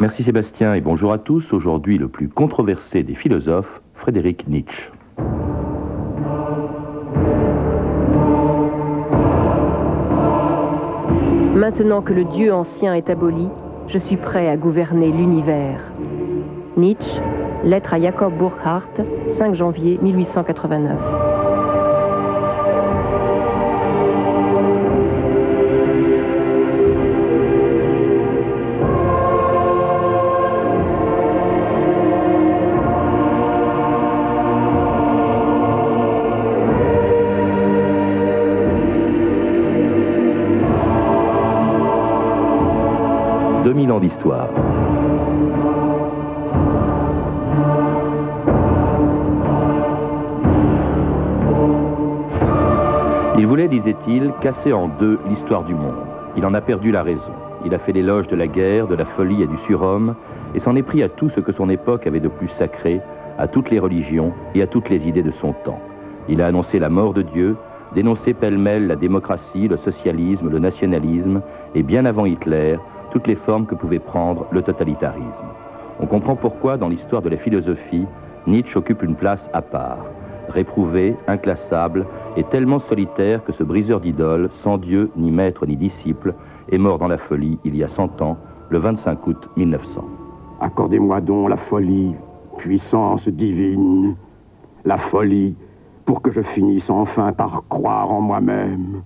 Merci Sébastien et bonjour à tous. Aujourd'hui, le plus controversé des philosophes, Frédéric Nietzsche. Maintenant que le Dieu ancien est aboli, je suis prêt à gouverner l'univers. Nietzsche, lettre à Jacob Burckhardt, 5 janvier 1889. Ans d'histoire. Il voulait, disait-il, casser en deux l'histoire du monde. Il en a perdu la raison. Il a fait l'éloge de la guerre, de la folie et du surhomme, et s'en est pris à tout ce que son époque avait de plus sacré, à toutes les religions et à toutes les idées de son temps. Il a annoncé la mort de Dieu, dénoncé pêle-mêle la démocratie, le socialisme, le nationalisme, et bien avant Hitler, toutes les formes que pouvait prendre le totalitarisme. On comprend pourquoi, dans l'histoire de la philosophie, Nietzsche occupe une place à part, réprouvé, inclassable et tellement solitaire que ce briseur d'idoles, sans Dieu, ni maître, ni disciple, est mort dans la folie il y a 100 ans, le 25 août 1900. Accordez-moi donc la folie, puissance divine, la folie, pour que je finisse enfin par croire en moi-même.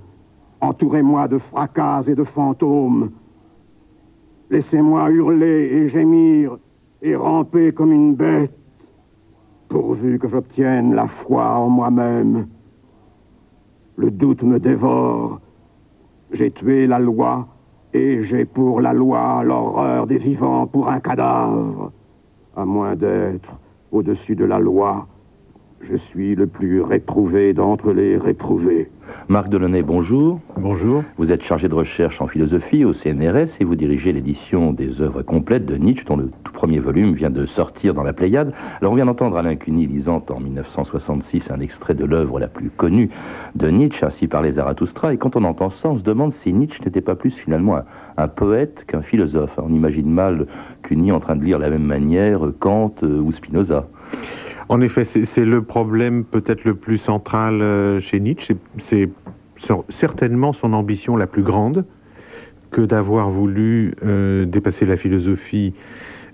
Entourez-moi de fracas et de fantômes, Laissez-moi hurler et gémir et ramper comme une bête, pourvu que j'obtienne la foi en moi-même. Le doute me dévore. J'ai tué la loi et j'ai pour la loi l'horreur des vivants pour un cadavre. À moins d'être au-dessus de la loi, je suis le plus réprouvé d'entre les réprouvés. Marc Delaunay, bonjour. Bonjour. Vous êtes chargé de recherche en philosophie au CNRS et vous dirigez l'édition des œuvres complètes de Nietzsche, dont le tout premier volume vient de sortir dans la Pléiade. Alors on vient d'entendre Alain Cuny lisant en 1966 un extrait de l'œuvre la plus connue de Nietzsche, ainsi par les Zarathustra. Et quand on entend ça, on se demande si Nietzsche n'était pas plus finalement un, poète qu'un philosophe. On imagine mal Cuny en train de lire de la même manière Kant euh, ou Spinoza. En effet, c'est le problème peut-être le plus central euh, chez Nietzsche. C'est certainement son ambition la plus grande que d'avoir voulu euh, dépasser la philosophie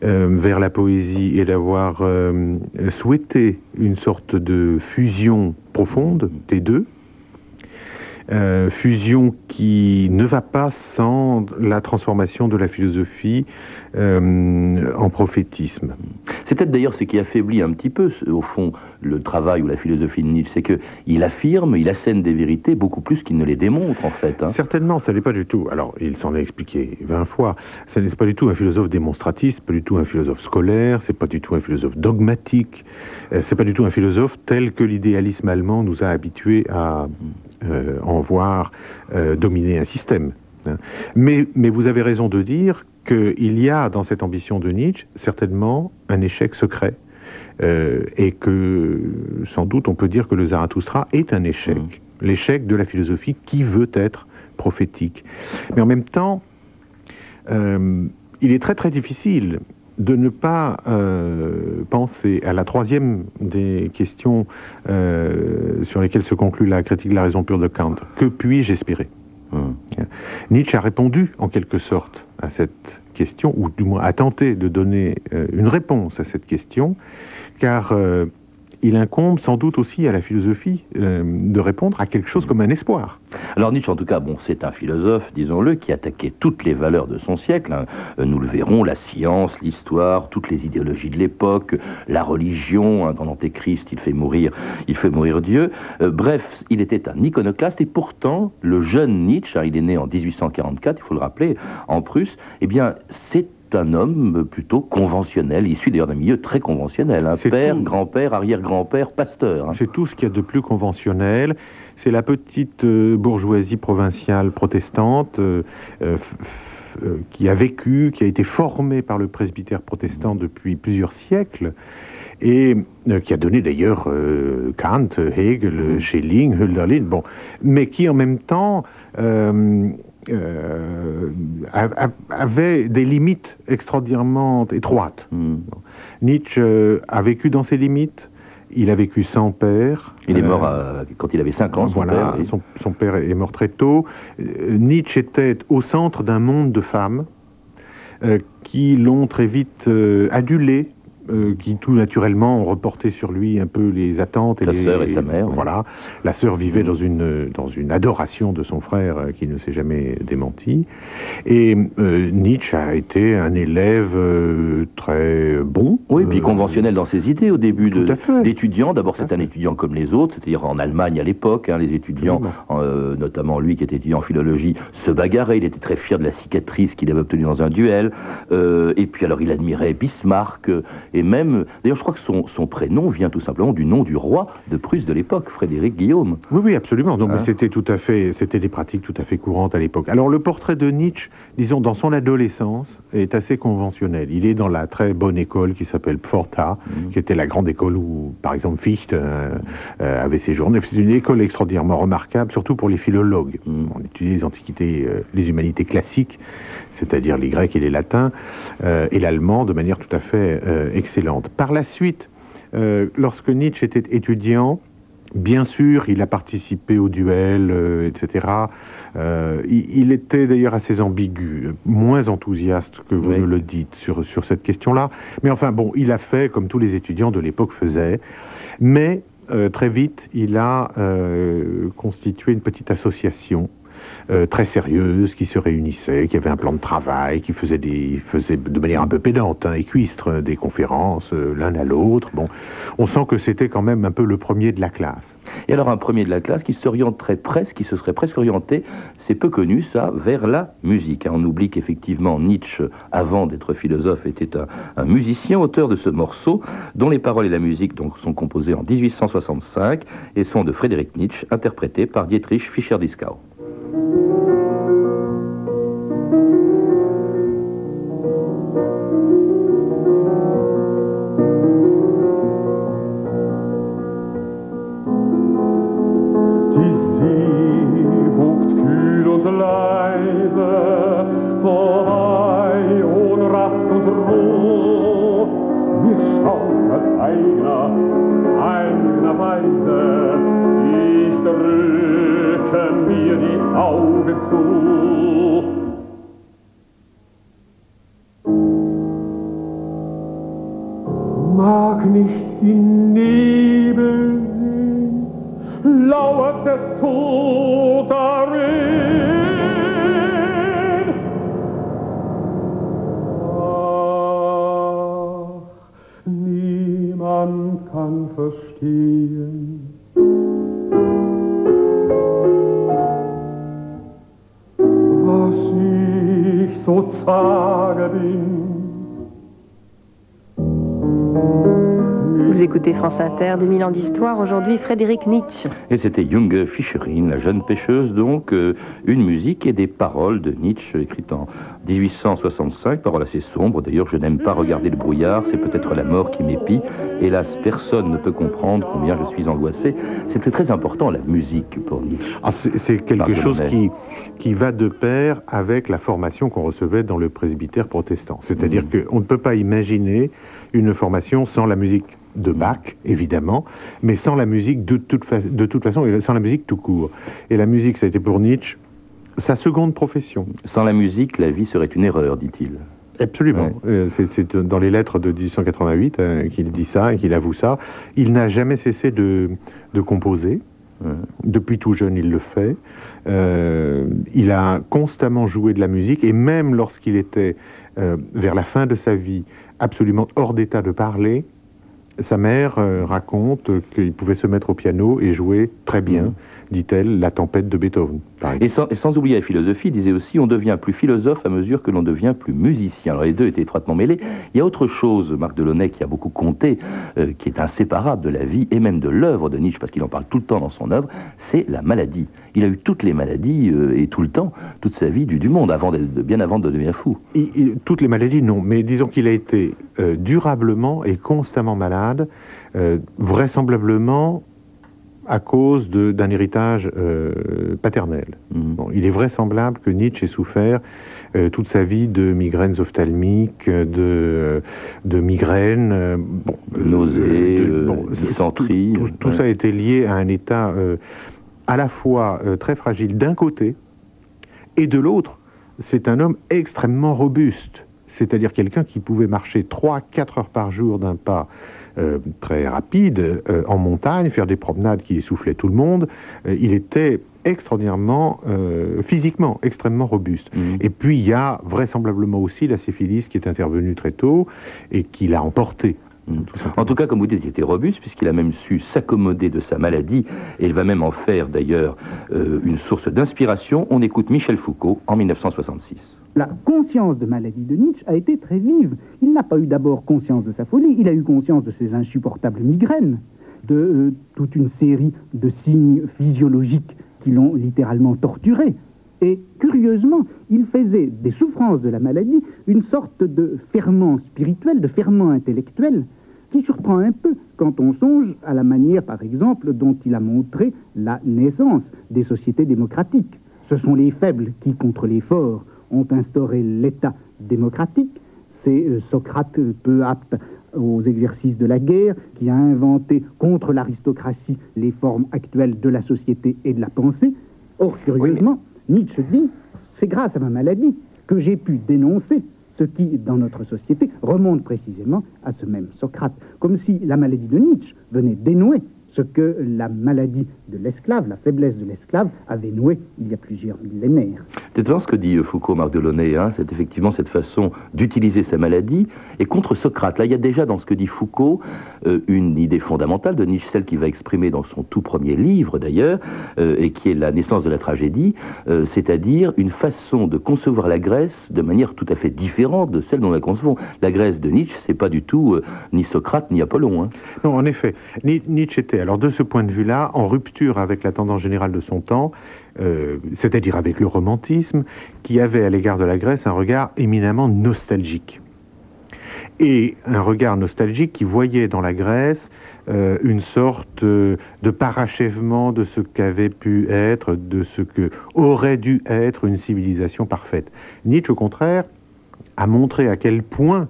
euh, vers la poésie et d'avoir souhaité une sorte de fusion profonde des deux. fusion qui ne va pas sans la transformation de la philosophie euh, en prophétisme. C'est peut-être d'ailleurs ce qui affaiblit un petit peu, au fond, le travail ou la philosophie de Nietzsche, c'est qu'il affirme, il assène des vérités beaucoup plus qu'il ne les démontre, en fait. Hein. Certainement, ça n'est pas du tout. Alors, il s'en a expliqué 20 fois. Ce n'est pas du tout un philosophe démonstratiste, pas du tout un philosophe scolaire, c'est pas du tout un philosophe dogmatique, euh, c'est pas du tout un philosophe tel que l'idéalisme allemand nous a habitués à euh, en voir dominer un système. Hein. Mais, mais vous avez raison de dire qu'il y a dans cette ambition de Nietzsche certainement un échec secret. Euh, et que sans doute on peut dire que le Zarathustra est un échec, mmh. l'échec de la philosophie qui veut être prophétique. Mais en même temps, euh, il est très très difficile de ne pas euh, penser à la troisième des questions sur lesquelles se conclut la critique de la raison pure de Kant. Que puis-je espérer? Nietzsche a répondu en quelque sorte à cette question, ou du moins a tenté de donner euh, une réponse à cette question, car euh, il incombe sans doute aussi à la philosophie euh, de répondre à quelque chose comme un espoir. Alors Nietzsche, en tout cas, bon, c'est un philosophe, disons-le, qui attaquait toutes les valeurs de son siècle. Hein. Euh, nous le verrons, la science, l'histoire, toutes les idéologies de l'époque, la religion. Hein, dans l'Antéchrist, il fait mourir, il fait mourir Dieu. Euh, bref, il était un iconoclaste et pourtant, le jeune Nietzsche, hein, il est né en 1844, il faut le rappeler, en Prusse. Eh bien, c'est un homme plutôt conventionnel, issu d'ailleurs d'un milieu très conventionnel. un Père, grand-père, arrière-grand-père, pasteur. Hein. C'est tout ce qu'il y a de plus conventionnel. C'est la petite euh, bourgeoisie provinciale protestante euh, euh, qui a vécu, qui a été formée par le presbytère protestant depuis plusieurs siècles et qui a donné d'ailleurs Kant, Hegel, Schelling, Hölderlin, bon, mais qui en même temps euh, avait des limites extraordinairement étroites. Hmm. Nietzsche euh, a vécu dans ses limites. Il a vécu sans père. Il est mort quand il avait 5 ans, son père. Son, père est mort très tôt. Nietzsche était au centre d'un monde de femmes qui l'ont très vite adulé, euh, qui tout naturellement ont reporté sur lui un peu les attentes. Et sa sœur et sa mère. Voilà. La sœur vivait dans une, dans une adoration de son frère euh, qui ne s'est jamais démenti. Et euh, Nietzsche a été un élève très bon. Oui, puis conventionnel dans ses idées au début d'étudiant. D'abord, c'est un étudiant comme les autres, c'est-à-dire en Allemagne à l'époque. Hein, les étudiants, notamment lui qui était étudiant en philologie, se bagarraient. Il était très fier de la cicatrice qu'il avait obtenue dans un duel. et puis alors, il admirait Bismarck. Et même, d'ailleurs, je crois que son, son, prénom vient tout simplement du nom du roi de Prusse de l'époque, Frédéric Guillaume. Oui, oui, absolument. Donc, hein c'était tout à fait, c'était des pratiques tout à fait courantes à l'époque. Alors, le portrait de Nietzsche, disons, dans son adolescence, est assez conventionnel. Il est dans la très bonne école qui s'appelle Pforta, mmh. qui était la grande école où, par exemple, Fichte euh, euh, avait séjourné. C'est une école extraordinairement remarquable, surtout pour les philologues. Mmh. On étudie les antiquités, euh, les humanités classiques, c'est-à-dire les grecs et les latins, et l'allemand de manière tout à fait excellente. Par la suite, euh, lorsque Nietzsche était étudiant, bien sûr, il a participé au duel, euh, etc. Euh, il, était d'ailleurs assez ambigu, moins enthousiaste que vous le dites sur, sur cette question-là. Mais enfin, bon, il a fait comme tous les étudiants de l'époque faisaient. Mais très vite, il a constitué une petite association euh, très sérieuse, qui se réunissait, qui avait un plan de travail, qui faisait, des, faisait de manière un peu pédante, hein, euh, des conférences euh, l'un à l'autre. Bon, on sent que c'était quand même un peu le premier de la classe. Et alors un premier de la classe qui s'orienterait presque, qui se serait presque orienté, c'est peu connu ça, vers la musique. Hein. On oublie qu'effectivement Nietzsche, avant d'être philosophe, était un, musicien, auteur de ce morceau, dont les paroles et la musique donc, sont composées en 1865 et sont de Frédéric Nietzsche, interprétés par Dietrich Fischer-Dieskau. thank you. Zug, so zagen bin France Inter, 2000 ans d'histoire, aujourd'hui Frédéric Nietzsche. Et c'était Junge Fischerin, la jeune pêcheuse, donc euh, une musique et des paroles de Nietzsche écrites en 1865, paroles assez sombres. D'ailleurs, je n'aime pas regarder le brouillard, c'est peut-être la mort qui m'épie. Hélas, personne ne peut comprendre combien je suis angoissé. C'était très important, la musique pour Nietzsche. Ah, c'est quelque chose qui, qui va de pair avec la formation qu'on recevait dans le presbytère protestant. C'est-à-dire mmh. qu'on ne peut pas imaginer une formation sans la musique de Bach, évidemment, mais sans la musique de toute, de toute façon, sans la musique tout court. Et la musique, ça a été pour Nietzsche sa seconde profession. Sans la musique, la vie serait une erreur, dit-il. Absolument. Euh, c'est dans les lettres de 1888 euh, qu'il dit ça et qu'il avoue ça. Il n'a jamais cessé de, composer. Depuis tout jeune, il le fait. Euh, il a constamment joué de la musique et même lorsqu'il était vers la fin de sa vie absolument hors d'état de parler, sa mère euh, raconte qu'il pouvait se mettre au piano et jouer très bien. Mhm dit-elle, la tempête de Beethoven. Et sans, oublier la philosophie, il disait aussi, on devient plus philosophe à mesure que l'on devient plus musicien. Alors les deux étaient étroitement mêlés. Il y a autre chose, Marc Delaunay, qui a beaucoup compté, euh, qui est inséparable de la vie et même de l'œuvre de Nietzsche, parce qu'il en parle tout le temps dans son œuvre, c'est la maladie. Il a eu toutes les maladies euh, et tout le temps, toute sa vie du, monde, avant de, bien avant de devenir fou. toutes les maladies, non, mais disons qu'il a été euh, durablement et constamment malade, vraisemblablement à cause d'un héritage paternel. Mhm. il est vraisemblable que Nietzsche ait souffert toute sa vie de migraines ophtalmiques, de, de migraines, bon, nausées, dysenterie. Tout, ça a été lié à un état à la fois très fragile d'un côté et de l'autre, c'est un homme extrêmement robuste, c'est-à-dire quelqu'un qui pouvait marcher 3-4 heures par jour d'un pas euh, très rapide euh, en montagne, faire des promenades qui essoufflaient tout le monde. Euh, il était extraordinairement, physiquement, extrêmement robuste. Mmh. Et puis il y a vraisemblablement aussi la syphilis qui est intervenue très tôt et qui l'a emporté en tout cas, comme vous dites, il était robuste puisqu'il a même su s'accommoder de sa maladie et il va même en faire d'ailleurs euh, une source d'inspiration. On écoute Michel Foucault en 1966. La conscience de maladie de Nietzsche a été très vive. Il n'a pas eu d'abord conscience de sa folie, il a eu conscience de ses insupportables migraines, de euh, toute une série de signes physiologiques qui l'ont littéralement torturé. Et curieusement, il faisait des souffrances de la maladie une sorte de ferment spirituel, de ferment intellectuel, qui surprend un peu quand on songe à la manière, par exemple, dont il a montré la naissance des sociétés démocratiques. Ce sont les faibles qui, contre les forts, ont instauré l'État démocratique. C'est euh, Socrate, peu apte aux exercices de la guerre, qui a inventé contre l'aristocratie les formes actuelles de la société et de la pensée. Or, curieusement, Nietzsche dit, c'est grâce à ma maladie que j'ai pu dénoncer ce qui, dans notre société, remonte précisément à ce même Socrate, comme si la maladie de Nietzsche venait dénouer ce que la maladie de l'esclave, la faiblesse de l'esclave, avait noué il y a plusieurs millénaires. C'est ce que dit Foucault, Marc Delaunay, hein, c'est effectivement cette façon d'utiliser sa maladie. Et contre Socrate, là, il y a déjà dans ce que dit Foucault euh, une idée fondamentale de Nietzsche, celle qu'il va exprimer dans son tout premier livre d'ailleurs, euh, et qui est La naissance de la tragédie, euh, c'est-à-dire une façon de concevoir la Grèce de manière tout à fait différente de celle dont la concevons. La Grèce de Nietzsche, c'est pas du tout ni Socrate ni Apollon. Hein. Non, en effet, Nietzsche était alors de ce point de vue-là, en rupture avec la tendance générale de son temps, euh, c'est-à-dire avec le romantisme, qui avait à l'égard de la Grèce un regard éminemment nostalgique. Et un regard nostalgique qui voyait dans la Grèce euh, une sorte de parachèvement de ce qu'avait pu être, de ce que aurait dû être une civilisation parfaite. Nietzsche, au contraire, a montré à quel point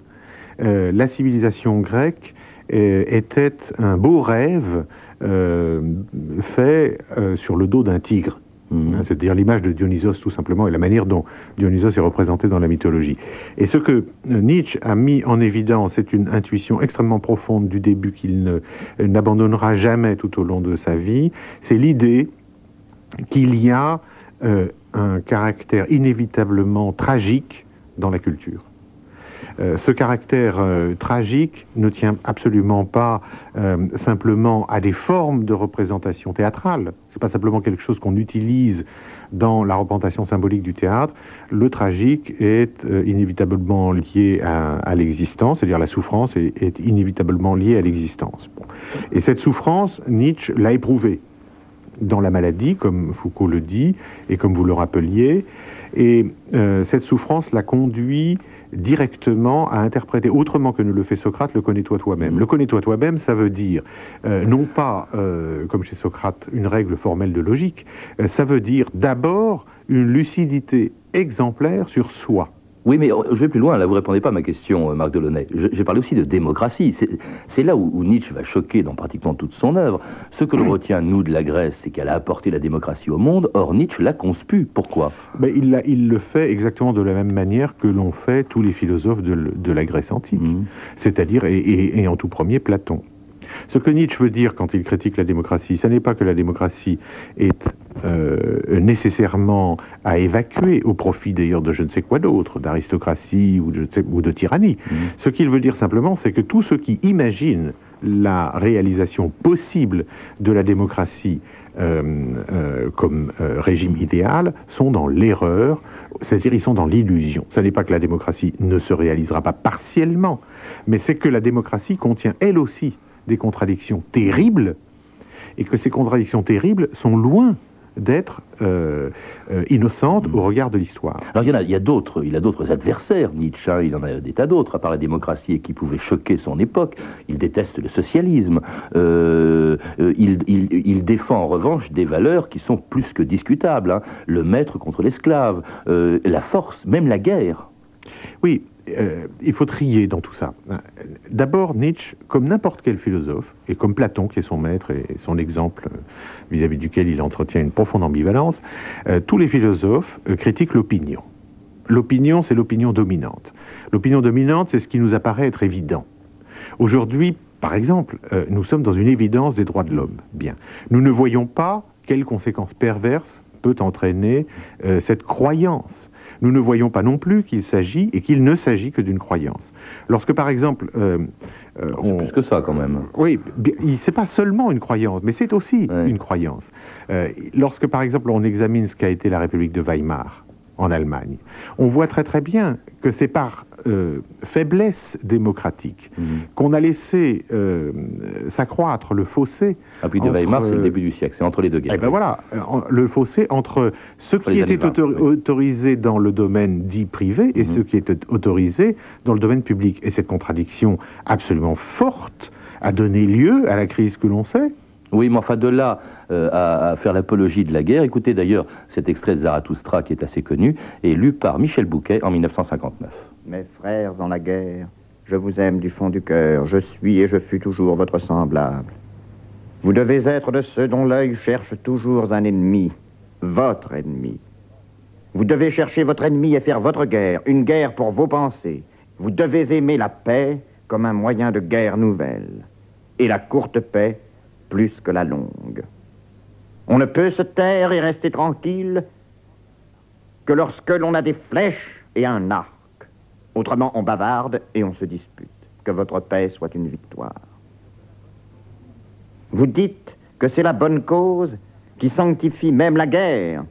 euh, la civilisation grecque était un beau rêve euh, fait euh, sur le dos d'un tigre. Mhm. Hein, c'est-à-dire l'image de Dionysos tout simplement et la manière dont Dionysos est représenté dans la mythologie. Et ce que euh, Nietzsche a mis en évidence, c'est une intuition extrêmement profonde du début qu'il n'abandonnera jamais tout au long de sa vie, c'est l'idée qu'il y a un caractère inévitablement tragique dans la culture. Euh, ce caractère euh, tragique ne tient absolument pas euh, simplement à des formes de représentation théâtrale. C'est pas simplement quelque chose qu'on utilise dans la représentation symbolique du théâtre. Le tragique est inévitablement lié à, l'existence, c'est-à-dire la souffrance est, inévitablement liée à l'existence. Et cette souffrance, Nietzsche l'a éprouvée dans la maladie, comme Foucault le dit, et comme vous le rappeliez. Et cette souffrance l'a conduit directement à interpréter autrement que ne le fait Socrate le connais-toi toi-même. Le connais-toi toi-même, ça veut dire euh, non pas, euh, comme chez Socrate, une règle formelle de logique, euh, ça veut dire d'abord une lucidité exemplaire sur soi. Oui, mais je vais plus loin. Là, vous répondez pas à ma question, euh, Marc Delaunay. J'ai parlé aussi de démocratie. C'est là où, Nietzsche va choquer dans pratiquement toute son œuvre. Ce que l'on retient, nous, de la Grèce, c'est qu'elle a apporté la démocratie au monde. Or, Nietzsche l'a conspue. Pourquoi? Mais il, il, le fait exactement de la même manière que l'ont fait tous les philosophes de, la Grèce antique. Mmh. C'est-à-dire, et en tout premier, Platon. Ce que Nietzsche veut dire quand il critique la démocratie, ce n'est pas que la démocratie est euh, nécessairement à évacuer au profit d'ailleurs de je ne sais quoi d'autre, d'aristocratie ou, ou, de tyrannie. Mmh. Ce qu'il veut dire simplement, c'est que tous ceux qui imaginent la réalisation possible de la démocratie euh, euh, comme régime idéal sont dans l'erreur, c'est-à-dire ils sont dans l'illusion. Ce n'est pas que la démocratie ne se réalisera pas partiellement, mais c'est que la démocratie contient elle aussi des contradictions terribles, et que ces contradictions terribles sont loin d'être euh, euh, innocente au regard de l'histoire. Alors il y, en a, il y a d'autres, il a d'autres adversaires, Nietzsche, hein, il en a des tas d'autres, à part la démocratie et qui pouvait choquer son époque. Il déteste le socialisme. Euh, euh, il, il- il défend en revanche des valeurs qui sont plus que discutables. hein. Le maître contre l'esclave, la force, même la guerre. Oui, euh, il faut trier dans tout ça. D'abord, Nietzsche, comme n'importe quel philosophe, et comme Platon, qui est son maître et son exemple vis-à-vis duquel il entretient une profonde ambivalence, euh, tous les philosophes euh, critiquent l'opinion. L'opinion, c'est l'opinion dominante. L'opinion dominante, c'est ce qui nous apparaît être évident. Aujourd'hui, par exemple, nous sommes dans une évidence des droits de l'homme. Bien. Nous ne voyons pas quelles conséquences perverses peut entraîner cette croyance. Nous ne voyons pas non plus qu'il s'agit et qu'il ne s'agit que d'une croyance. Lorsque, par exemple, euh, euh, C'est on- plus que ça quand même. oui, c'est pas seulement une croyance, mais c'est aussi Ouais. une croyance. Euh, lorsque, par exemple, on examine ce qu'a été la République de Weimar en Allemagne, on voit très très bien que c'est par euh, faiblesse démocratique Mhm. qu'on a laissé euh, s'accroître le fossé. Ah, puis de Entre, Weimar, c'est le début du siècle, c'est entre les deux guerres. Eh ben voilà, euh, en- le fossé entre ce Entre qui était années 20, autor- oui. autorisé dans le domaine dit privé et Mhm. ce qui était autorisé dans le domaine public. Et cette contradiction absolument forte a donné lieu à la crise que l'on sait. Oui, mais enfin de là euh, à, à faire l'apologie de la guerre, écoutez d'ailleurs cet extrait de Zarathustra qui est assez connu, et lu par Michel Bouquet en 1959. Mes frères en la guerre, je vous aime du fond du cœur, je suis et je fus toujours votre semblable. Vous devez être de ceux dont l'œil cherche toujours un ennemi, votre ennemi. Vous devez chercher votre ennemi et faire votre guerre, une guerre pour vos pensées. Vous devez aimer la paix comme un moyen de guerre nouvelle, et la courte paix plus que la longue. On ne peut se taire et rester tranquille que lorsque l'on a des flèches et un arc. Autrement, on bavarde et on se dispute. Que votre paix soit une victoire. Vous dites que c'est la bonne cause qui sanctifie même la guerre.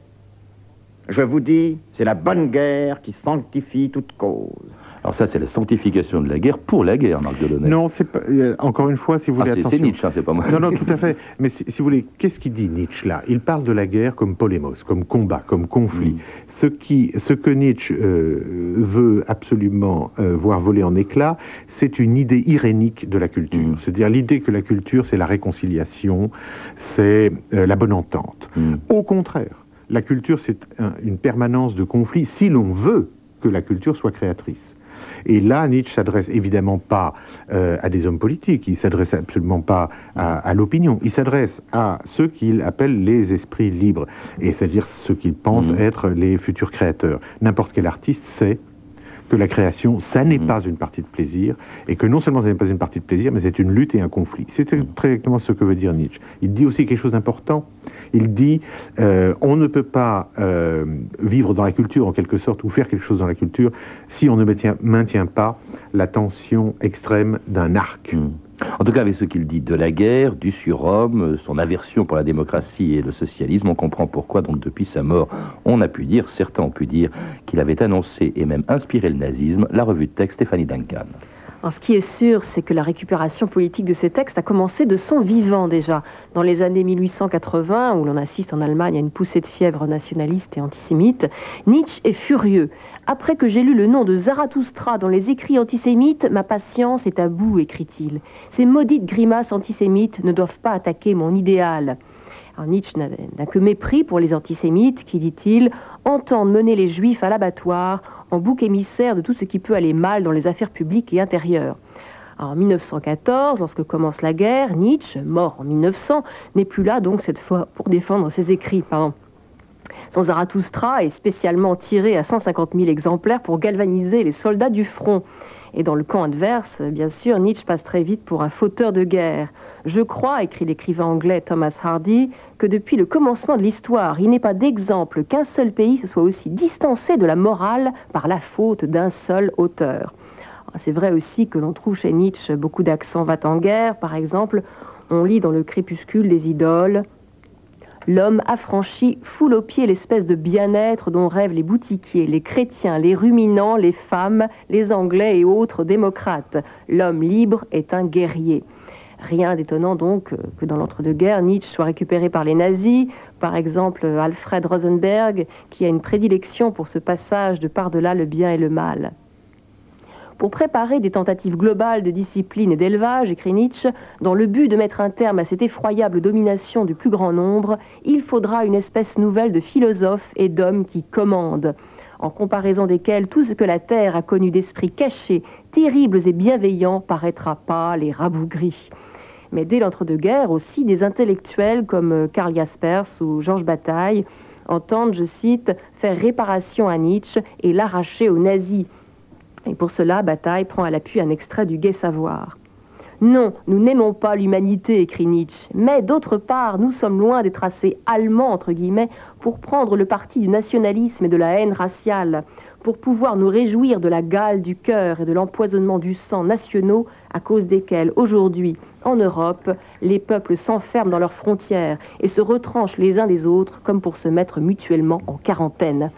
Je vous dis, c'est la bonne guerre qui sanctifie toute cause. Alors ça, c'est la sanctification de la guerre pour la guerre, Marc Delaunay. Non, c'est pas. euh, encore une fois, si vous Ah, voulez. c'est-. Nietzsche, hein, c'est pas moi. Non, non, tout à fait. Mais si, si vous voulez, qu'est-ce qu'il dit Nietzsche là? Il parle de la guerre comme polémos, comme combat, comme conflit. Mm. Ce, qui, ce que Nietzsche euh, veut absolument euh, voir voler en éclats, c'est une idée irénique de la culture. Mm. C'est-à-dire l'idée que la culture, c'est la réconciliation, c'est la bonne entente. Mm. Au contraire, la culture, c'est un- une permanence de conflit si l'on veut que la culture soit créatrice. Et là, Nietzsche s'adresse évidemment pas euh, à des hommes politiques, il s'adresse absolument pas à, à l'opinion, il s'adresse à ceux qu'il appelle les esprits libres, et c'est-à-dire ceux qu'il pense Mhm. être les futurs créateurs. N'importe quel artiste sait que la création, ça n'est Mhm. pas une partie de plaisir, et que non seulement ça n'est pas une partie de plaisir, mais c'est une lutte et un conflit. C'est très exactement ce que veut dire Nietzsche. Il dit aussi quelque chose d'important. Il dit, euh, on ne peut pas euh, vivre dans la culture en quelque sorte, ou faire quelque chose dans la culture, si on ne maintient, maintient pas la tension extrême d'un arc. Mm. En tout cas, avec ce qu'il dit de la guerre, du surhomme, son aversion pour la démocratie et le socialisme, on comprend pourquoi, donc, depuis sa mort, on a pu dire, certains ont pu dire, qu'il avait annoncé et même inspiré le nazisme, la revue de texte Stéphanie Duncan. Ce qui est sûr, c'est que la récupération politique de ces textes a commencé de son vivant déjà. Dans les années 1880, où l'on assiste en Allemagne à une poussée de fièvre nationaliste et antisémite, Nietzsche est furieux. Après que j'ai lu le nom de Zarathustra dans les écrits antisémites, ma patience est à bout, écrit-il. Ces maudites grimaces antisémites ne doivent pas attaquer mon idéal. Nietzsche n'a que mépris pour les antisémites qui, dit-il, entendent mener les juifs à l'abattoir en bouc émissaire de tout ce qui peut aller mal dans les affaires publiques et intérieures. En 1914, lorsque commence la guerre, Nietzsche, mort en 1900, n'est plus là donc cette fois pour défendre ses écrits. Son Zarathustra est spécialement tiré à 150 000 exemplaires pour galvaniser les soldats du front. Et dans le camp adverse, bien sûr, Nietzsche passe très vite pour un fauteur de guerre. Je crois, écrit l'écrivain anglais Thomas Hardy, que depuis le commencement de l'histoire, il n'est pas d'exemple qu'un seul pays se soit aussi distancé de la morale par la faute d'un seul auteur. C'est vrai aussi que l'on trouve chez Nietzsche beaucoup d'accents va en guerre. Par exemple, on lit dans le crépuscule des idoles L'homme affranchi foule aux pieds l'espèce de bien-être dont rêvent les boutiquiers, les chrétiens, les ruminants, les femmes, les anglais et autres démocrates. L'homme libre est un guerrier. Rien d'étonnant donc que dans l'entre-deux-guerres, Nietzsche soit récupéré par les nazis, par exemple Alfred Rosenberg, qui a une prédilection pour ce passage de par-delà le bien et le mal. Pour préparer des tentatives globales de discipline et d'élevage, écrit Nietzsche, dans le but de mettre un terme à cette effroyable domination du plus grand nombre, il faudra une espèce nouvelle de philosophes et d'hommes qui commandent, en comparaison desquels tout ce que la terre a connu d'esprits cachés, terribles et bienveillants paraîtra pâle et rabougri. Mais dès l'entre-deux-guerres aussi, des intellectuels comme Karl Jaspers ou Georges Bataille entendent, je cite, faire réparation à Nietzsche et l'arracher aux nazis et pour cela, Bataille prend à l'appui un extrait du Gai Savoir. Non, nous n'aimons pas l'humanité, écrit Nietzsche, mais d'autre part, nous sommes loin des tracés allemands, entre guillemets, pour prendre le parti du nationalisme et de la haine raciale, pour pouvoir nous réjouir de la gale du cœur et de l'empoisonnement du sang nationaux à cause desquels, aujourd'hui, en Europe, les peuples s'enferment dans leurs frontières et se retranchent les uns des autres comme pour se mettre mutuellement en quarantaine.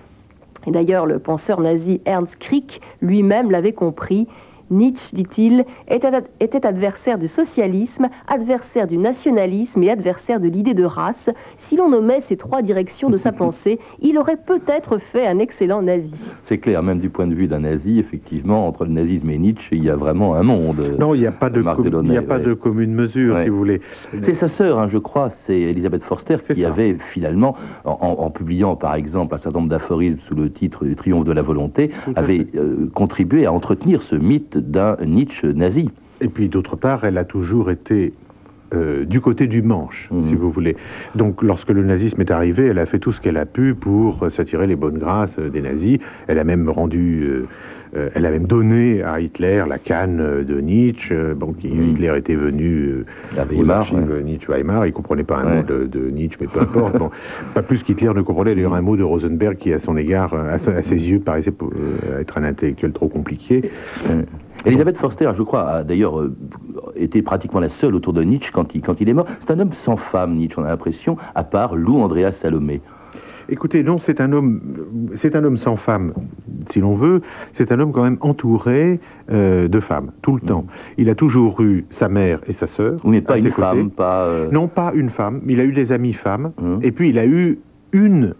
Et d'ailleurs, le penseur nazi Ernst Krieg lui-même l'avait compris Nietzsche, dit-il, était adversaire du socialisme, adversaire du nationalisme et adversaire de l'idée de race. Si l'on nommait ces trois directions de sa pensée, il aurait peut-être fait un excellent nazi. C'est clair, même du point de vue d'un nazi, effectivement, entre le nazisme et Nietzsche, il y a vraiment un monde. Non, il n'y a pas de, il a pas de commune mesure, si vous voulez. C'est sa sœur, hein, je crois, c'est Elisabeth Forster, qui avait finalement, en, publiant par exemple un certain nombre d'aphorismes sous le titre du Triomphe de la volonté, avait euh, contribué à entretenir ce mythe d'un Nietzsche nazi. Et puis d'autre part, elle a toujours été euh, du côté du manche, mhm. si vous voulez. Donc, lorsque le nazisme est arrivé, elle a fait tout ce qu'elle a pu pour s'attirer les bonnes grâces des nazis. Elle a même rendu, euh, euh, elle a même donné à Hitler la canne de Nietzsche. Bon, mhm. Hitler était venu à Weimar, Nietzsche Weimar. Il comprenait pas un mot de, Nietzsche, mais peu importe. pas plus qu'Hitler ne comprenait d'ailleurs un mot de Rosenberg, qui à son égard, à, ses yeux, paraissait être un intellectuel trop compliqué. Elisabeth Forster, je crois, a d'ailleurs euh, été pratiquement la seule autour de Nietzsche quand il, quand il est mort. C'est un homme sans femme, Nietzsche, on a l'impression, à part Lou Andrea Salomé. Écoutez, non, c'est un homme, c'est un homme sans femme, si l'on veut. C'est un homme quand même entouré euh, de femmes tout le mm. temps. Il a toujours eu sa mère et sa sœur. mais pas une femme, pas. Euh, non, pas une femme. Il a eu des amis femmes. Mm. Et puis il a eu une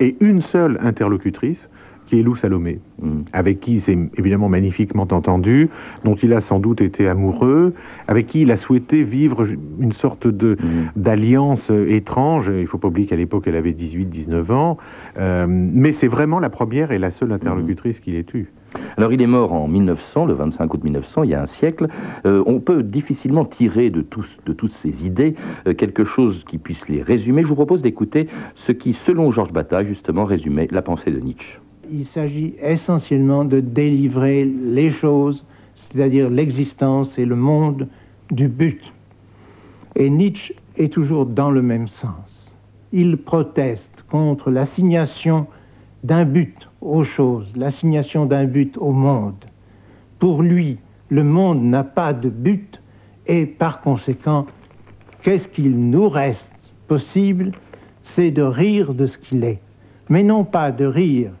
et une seule interlocutrice qui est Lou Salomé, mm. avec qui il s'est évidemment magnifiquement entendu, dont il a sans doute été amoureux, avec qui il a souhaité vivre une sorte de mm. d'alliance étrange. Il ne faut pas oublier qu'à l'époque, elle avait 18-19 ans. Euh, mais c'est vraiment la première et la seule interlocutrice qu'il ait eue. Alors il est mort en 1900, le 25 août 1900, il y a un siècle. Euh, on peut difficilement tirer de, tous, de toutes ces idées euh, quelque chose qui puisse les résumer. Je vous propose d'écouter ce qui, selon Georges Bataille, justement, résumait la pensée de Nietzsche il s'agit essentiellement de délivrer les choses, c'est-à-dire l'existence et le monde, du but. Et Nietzsche est toujours dans le même sens. Il proteste contre l'assignation d'un but aux choses, l'assignation d'un but au monde. Pour lui, le monde n'a pas de but et par conséquent, qu'est-ce qu'il nous reste possible? C'est de rire de ce qu'il est, mais non pas de rire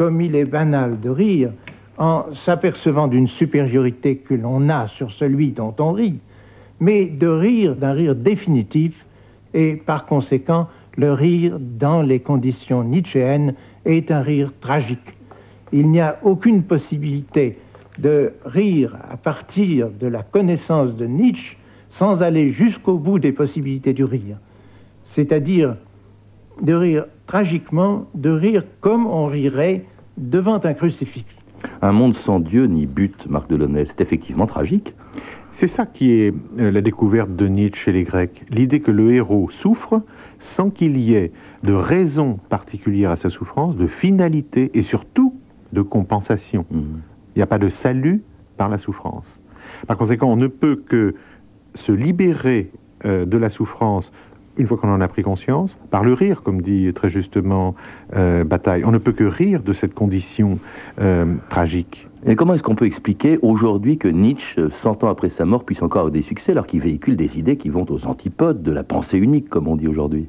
comme il est banal de rire en s'apercevant d'une supériorité que l'on a sur celui dont on rit, mais de rire d'un rire définitif et par conséquent le rire dans les conditions nietzschéennes est un rire tragique. Il n'y a aucune possibilité de rire à partir de la connaissance de Nietzsche sans aller jusqu'au bout des possibilités du rire. C'est-à-dire de rire tragiquement, de rire comme on rirait devant un crucifix. Un monde sans Dieu ni but, Marc Delaunay, c'est effectivement tragique. C'est ça qui est euh, la découverte de Nietzsche chez les Grecs. L'idée que le héros souffre sans qu'il y ait de raison particulière à sa souffrance, de finalité et surtout de compensation. Mmh. Il n'y a pas de salut par la souffrance. Par conséquent, on ne peut que se libérer euh, de la souffrance une fois qu'on en a pris conscience, par le rire, comme dit très justement euh, Bataille. On ne peut que rire de cette condition euh, tragique. Et comment est-ce qu'on peut expliquer aujourd'hui que Nietzsche, 100 ans après sa mort, puisse encore avoir des succès alors qu'il véhicule des idées qui vont aux antipodes de la pensée unique, comme on dit aujourd'hui?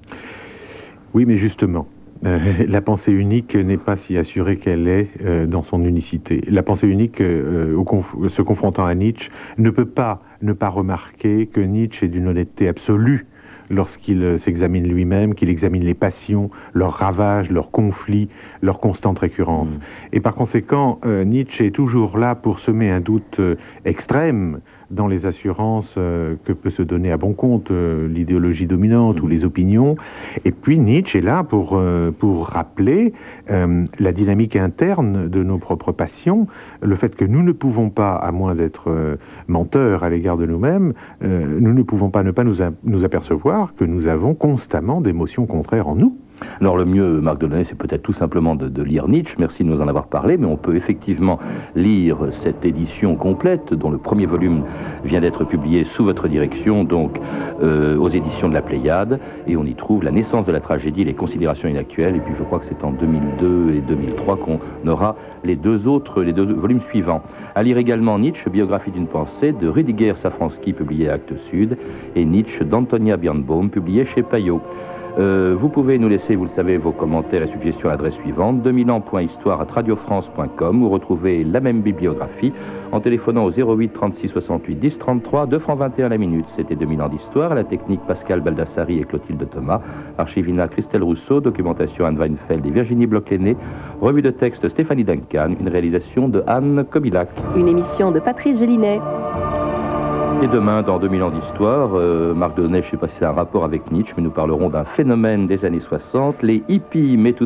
Oui, mais justement, euh, la pensée unique n'est pas si assurée qu'elle est euh, dans son unicité. La pensée unique, euh, au conf- se confrontant à Nietzsche, ne peut pas ne pas remarquer que Nietzsche est d'une honnêteté absolue lorsqu'il euh, s'examine lui-même, qu'il examine les passions, leurs ravages, leurs conflits, leur constante récurrence. Et par conséquent, euh, Nietzsche est toujours là pour semer un doute euh, extrême dans les assurances euh, que peut se donner à bon compte euh, l'idéologie dominante ou les opinions. Et puis Nietzsche est là pour, euh, pour rappeler la dynamique interne de nos propres passions, le fait que nous ne pouvons pas, à moins d'être menteurs à l'égard de nous-mêmes, nous ne pouvons pas ne pas nous, nous apercevoir que nous avons constamment d'émotions contraires en nous. Alors le mieux, Marc Delaunay, c'est peut-être tout simplement de, lire Nietzsche. Merci de nous en avoir parlé, mais on peut effectivement lire cette édition complète, dont le premier volume vient d'être publié sous votre direction, donc euh, aux éditions de la Pléiade, et on y trouve la naissance de la tragédie, les considérations inactuelles, et puis je crois que c'est en 2002 et 2003 qu'on aura les deux autres, les deux volumes suivants. À lire également Nietzsche, biographie d'une pensée, de Rudiger Safransky, publié à Actes Sud, et Nietzsche d'Antonia Birnbaum, publié chez Payot. Euh, vous pouvez nous laisser, vous le savez, vos commentaires et suggestions à l'adresse suivante 2000 ans.histoire@radiofrance.com ou retrouver la même bibliographie en téléphonant au 08 36 68 10 33 2 francs 21 la minute. C'était 2000 ans d'histoire, la technique Pascal Baldassari et Clotilde Thomas, archivina Christelle Rousseau, documentation Anne Weinfeld et Virginie Bloch-Lenné, revue de texte Stéphanie Duncan, une réalisation de Anne Kobilac. Une émission de Patrice Gélinet. Et demain, dans 2000 ans d'histoire, euh, Marc Delaunay, je ne sais pas un rapport avec Nietzsche, mais nous parlerons d'un phénomène des années 60, les hippies, mais tout